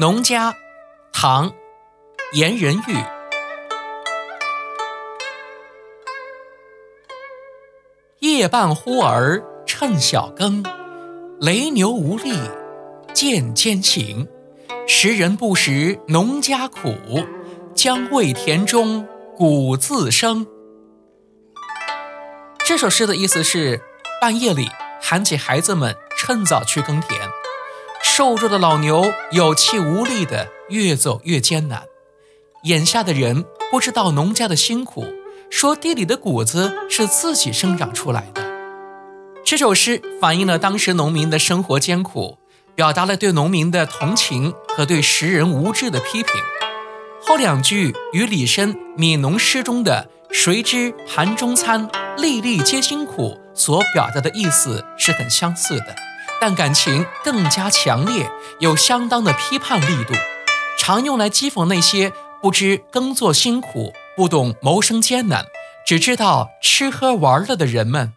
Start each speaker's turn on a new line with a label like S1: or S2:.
S1: 农家，唐，颜仁玉。夜半忽儿趁晓更，雷牛无力渐艰行。时人不识农家苦，将为田中谷自生。这首诗的意思是：半夜里喊起孩子们趁早去耕田。瘦弱的老牛有气无力的越走越艰难，眼下的人不知道农家的辛苦，说地里的谷子是自己生长出来的。这首诗反映了当时农民的生活艰苦，表达了对农民的同情和对时人无知的批评。后两句与李绅《悯农诗》中的“谁知盘中餐，粒粒皆辛苦”所表达的意思是很相似的。但感情更加强烈，有相当的批判力度，常用来讥讽那些不知耕作辛苦、不懂谋生艰难、只知道吃喝玩乐的人们。